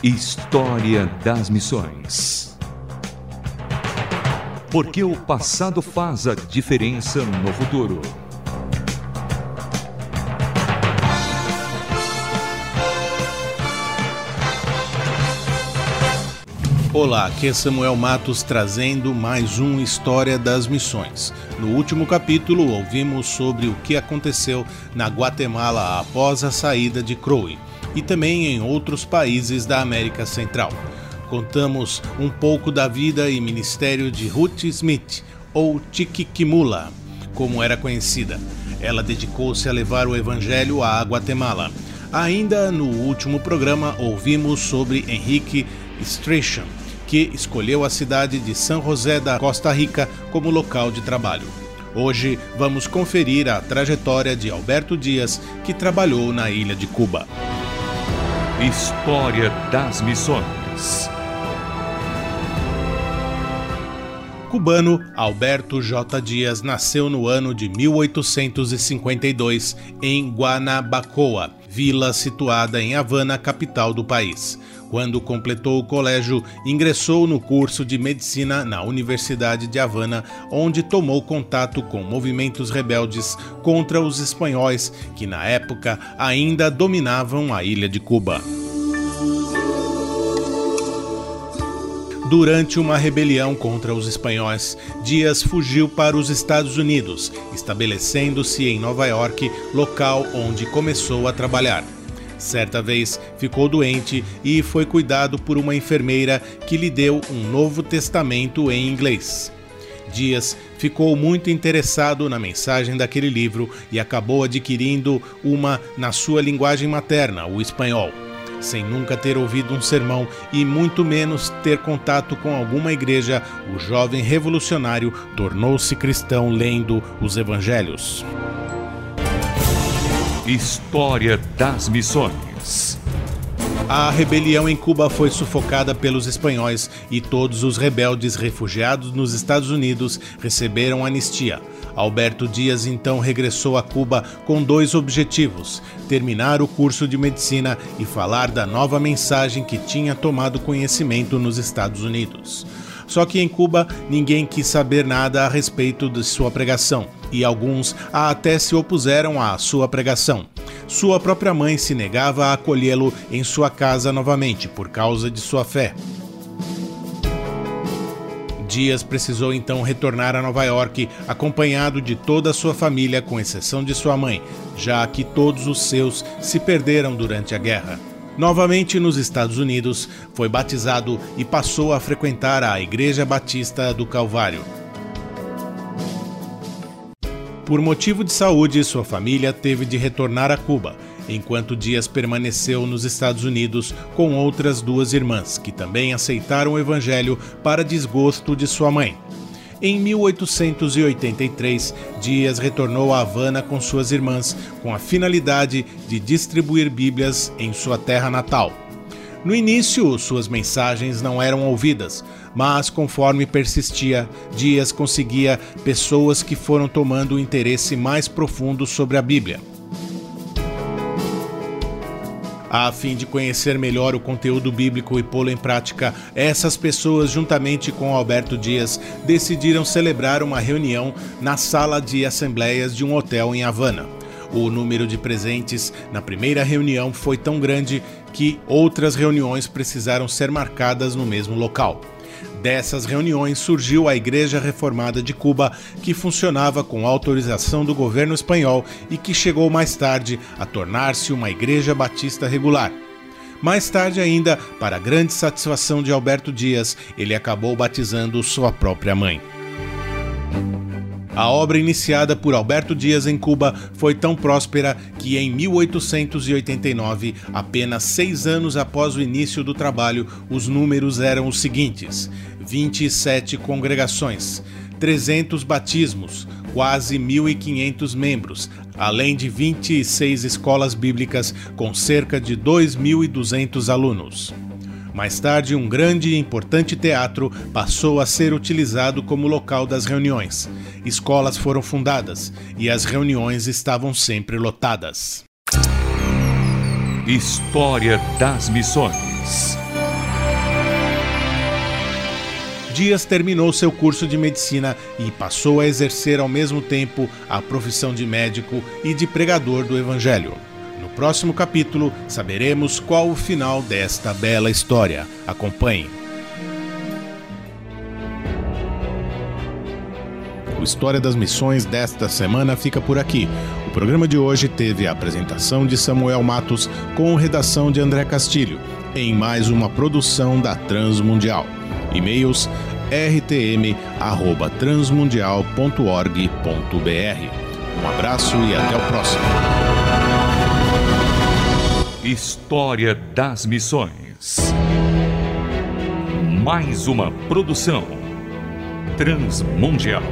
História das Missões. Porque o passado faz a diferença no futuro. Olá, aqui é Samuel Matos trazendo mais um História das Missões. No último capítulo, ouvimos sobre o que aconteceu na Guatemala após a saída de Crowe e também em outros países da América Central. Contamos um pouco da vida e ministério de Ruth Smith, ou Chiquiquimula, como era conhecida. Ela dedicou-se a levar o evangelho à Guatemala. Ainda no último programa, ouvimos sobre Henrique Strachan, que escolheu a cidade de São José da Costa Rica como local de trabalho. Hoje vamos conferir a trajetória de Alberto Dias, que trabalhou na ilha de Cuba. História das Missões. Cubano Alberto J. Dias nasceu no ano de 1852 em Guanabacoa, vila situada em Havana, capital do país. Quando completou o colégio, ingressou no curso de medicina na Universidade de Havana, onde tomou contato com movimentos rebeldes contra os espanhóis, que na época ainda dominavam a ilha de Cuba. Durante uma rebelião contra os espanhóis, Dias fugiu para os Estados Unidos, estabelecendo-se em Nova York, local onde começou a trabalhar. Certa vez ficou doente e foi cuidado por uma enfermeira que lhe deu um Novo Testamento em inglês. Dias ficou muito interessado na mensagem daquele livro e acabou adquirindo uma na sua linguagem materna, o espanhol. Sem nunca ter ouvido um sermão e muito menos ter contato com alguma igreja, o jovem revolucionário tornou-se cristão lendo os evangelhos. História das Missões. A rebelião em Cuba foi sufocada pelos espanhóis e todos os rebeldes refugiados nos Estados Unidos receberam anistia. Alberto Dias então regressou a Cuba com dois objetivos: terminar o curso de medicina e falar da nova mensagem que tinha tomado conhecimento nos Estados Unidos. Só que em Cuba ninguém quis saber nada a respeito de sua pregação e alguns até se opuseram à sua pregação. Sua própria mãe se negava a acolhê-lo em sua casa novamente por causa de sua fé. Dias precisou então retornar a Nova York acompanhado de toda a sua família, com exceção de sua mãe, já que todos os seus se perderam durante a guerra. Novamente nos Estados Unidos, foi batizado e passou a frequentar a Igreja Batista do Calvário. Por motivo de saúde, sua família teve de retornar a Cuba, enquanto Dias permaneceu nos Estados Unidos com outras duas irmãs, que também aceitaram o Evangelho para desgosto de sua mãe. Em 1883, Dias retornou a Havana com suas irmãs, com a finalidade de distribuir Bíblias em sua terra natal. No início, suas mensagens não eram ouvidas, mas conforme persistia, Dias conseguia pessoas que foram tomando um interesse mais profundo sobre a Bíblia. A fim de conhecer melhor o conteúdo bíblico e pô-lo em prática, essas pessoas, juntamente com Alberto Dias, decidiram celebrar uma reunião na sala de assembleias de um hotel em Havana. O número de presentes na primeira reunião foi tão grande que outras reuniões precisaram ser marcadas no mesmo local. Dessas reuniões surgiu a Igreja Reformada de Cuba, que funcionava com autorização do governo espanhol e que chegou mais tarde a tornar-se uma igreja batista regular. Mais tarde ainda, para grande satisfação de Alberto Dias, ele acabou batizando sua própria mãe. A obra iniciada por Alberto Dias em Cuba foi tão próspera que em 1889, apenas seis anos após o início do trabalho, os números eram os seguintes: 27 congregações, 300 batismos, quase 1.500 membros, além de 26 escolas bíblicas com cerca de 2.200 alunos. Mais tarde, um grande e importante teatro passou a ser utilizado como local das reuniões. Escolas foram fundadas e as reuniões estavam sempre lotadas. História das Missões Dias terminou seu curso de medicina e passou a exercer ao mesmo tempo a profissão de médico e de pregador do Evangelho. No próximo capítulo, saberemos qual o final desta bela história. Acompanhe. O História das Missões desta semana fica por aqui. O programa de hoje teve a apresentação de Samuel Matos com redação de André Castilho, em mais uma produção da Transmundial. E-mails rtm@transmundial.org.br. Um abraço e até o próximo. História das Missões. Mais uma produção transmundial.